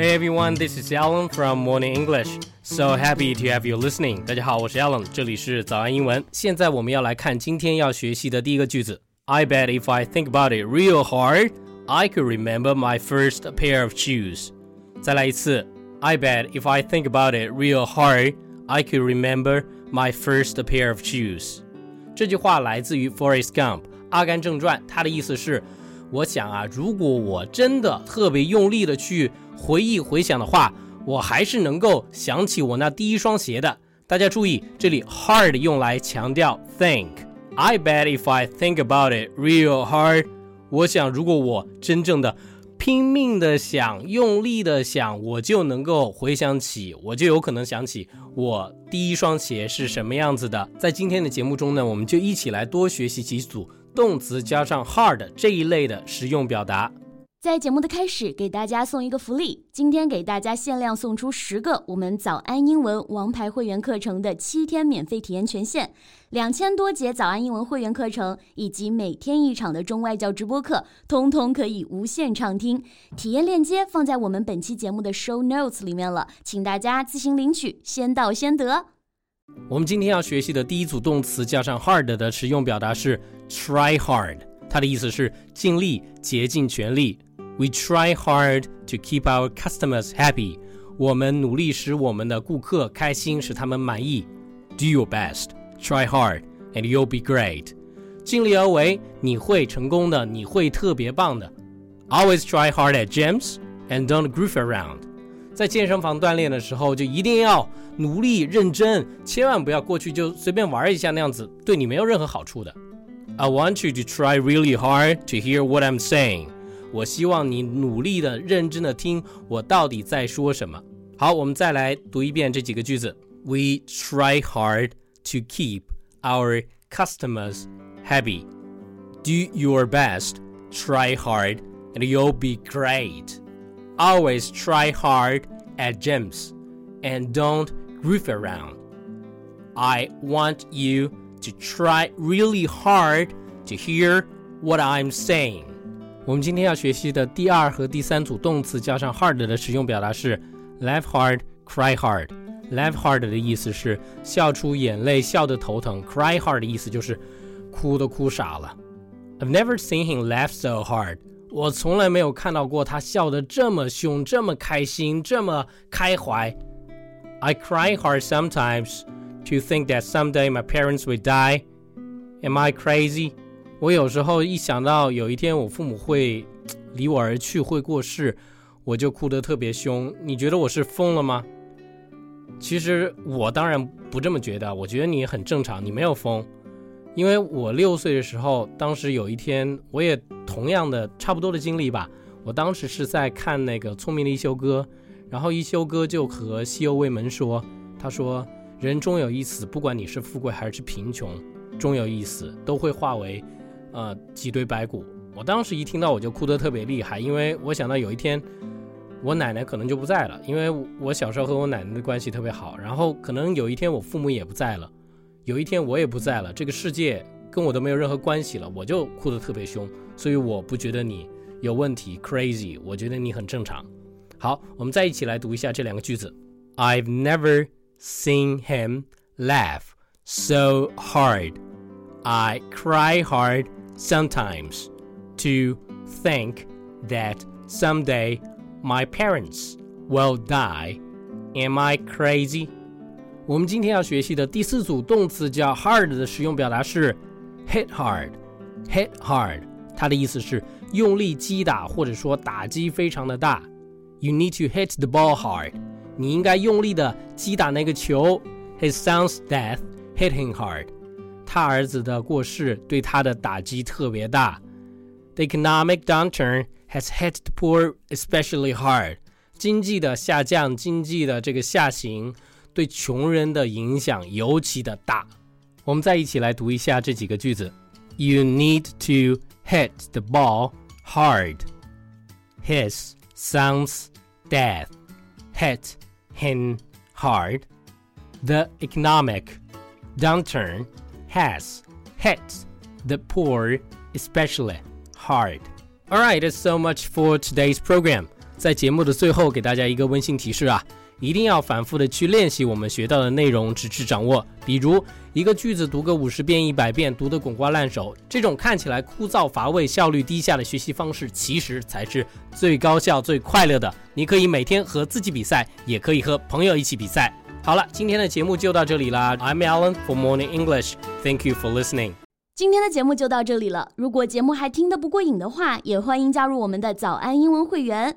Hey everyone, this is Allen from Morning English. So happy to have you listening. 大家好，我是 Allen，这里是早安英文。现在我们要来看今天要学习的第一个句子。I bet if I think about it real hard, I could remember my first pair of shoes. 再来一次。I bet if I think about it real hard, I could remember my first pair of shoes. 这句话来自于 Forrest Gump《阿甘正传》，它的意思是。我想啊，如果我真的特别用力的去回忆回想的话，我还是能够想起我那第一双鞋的。大家注意，这里 hard 用来强调 think。I bet if I think about it real hard，我想如果我真正的拼命的想、用力的想，我就能够回想起，我就有可能想起我第一双鞋是什么样子的。在今天的节目中呢，我们就一起来多学习几组。动词加上 hard 这一类的实用表达，在节目的开始给大家送一个福利，今天给大家限量送出十个我们早安英文王牌会员课程的七天免费体验权限，两千多节早安英文会员课程以及每天一场的中外教直播课，通通可以无限畅听。体验链接放在我们本期节目的 show notes 里面了，请大家自行领取，先到先得。我们今天要学习的第一组动词加上 hard 的实用表达是。Try hard，它的意思是尽力、竭尽全力。We try hard to keep our customers happy。我们努力使我们的顾客开心，使他们满意。Do your best, try hard, and you'll be great。尽力而为，你会成功的，你会特别棒的。Always try hard at gyms and don't goof around。 在健身房锻炼的时候，就一定要努力认真，千万不要过去就随便玩一下那样子，对你没有任何好处的。I want you to try really hard to hear what I'm saying。我希望你努力的、认真的听我到底在说什么。好，我们再来读一遍这几个句子。We try hard to keep our customers happy. Do your best, try hard, and you'll be great. Always try hard at gyms and don't goof around. I want you to try really hard to hear what I'm saying。我们今天要学习的第二和第三组动词加上 hard 的使用表达是 laugh hard, cry hard。laugh hard 的意思是笑出眼泪，笑得头疼；cry hard 的意思就是哭都哭傻了。I've never seen him laugh so hard。 我从来没有看到过他笑得这么凶、这么开心、这么开怀。I cry hard sometimes to think that someday my parents will die. Am I crazy? 我有时候一想到有一天我父母会离我而去，会过世，我就哭得特别凶。你觉得我是疯了吗？其实我当然不这么觉得，我觉得你很正常，你没有疯。因为我六岁的时候，当时有一天我也同样的差不多的经历吧。我当时是在看那个《聪明的一休哥》，然后一休哥就和西欧卫门说，他说。人终有一死，不管你是富贵还是贫穷，终有一死，都会化为，呃，几堆白骨。我当时一听到，我就哭得特别厉害，因为我想到有一天，我奶奶可能就不在了，因为我小时候和我奶奶的关系特别好。然后可能有一天我父母也不在了，有一天我也不在了，这个世界跟我都没有任何关系了，我就哭得特别凶。所以我不觉得你有问题，crazy，我觉得你很正常。好，我们再一起来读一下这两个句子：I've never。seen him laugh so hard. I cry hard sometimes to think that someday my parents will die. Am I crazy? 我们今天要学习的第四组动词叫 hard 的使用表达是 hit hard。hit hard，它的意思是用力击打或者说打击非常的大。You need to hit the ball hard。你应该用力的击打那个球。His son's death hit him hard。他儿子的过世对他的打击特别大。The economic downturn has hit the poor especially hard。经济的下降，经济的这个下行，对穷人的影响尤其的大。 我们再一起来读一下这几个句子。You need to hit the ball hard. His son's death hit him hard, the economic downturn has hit the poor especially hard. Alright, that's so much for today's program. 在节目的最后，给大家一个温馨提示啊， 一定要反复的去练习我们学到的内容，直至掌握。比如一个句子读个五十遍、一百遍，读得滚瓜烂熟，这种看起来枯燥乏味、效率低下的学习方式，其实才是最高效、最快乐的。你可以每天和自己比赛，也可以和朋友一起比赛。好了，今天的节目就到这里啦。I'm Alan for Morning English. Thank you for listening. 今天的节目就到这里了。如果节目还听得不过瘾的话，也欢迎加入我们的早安英文会员。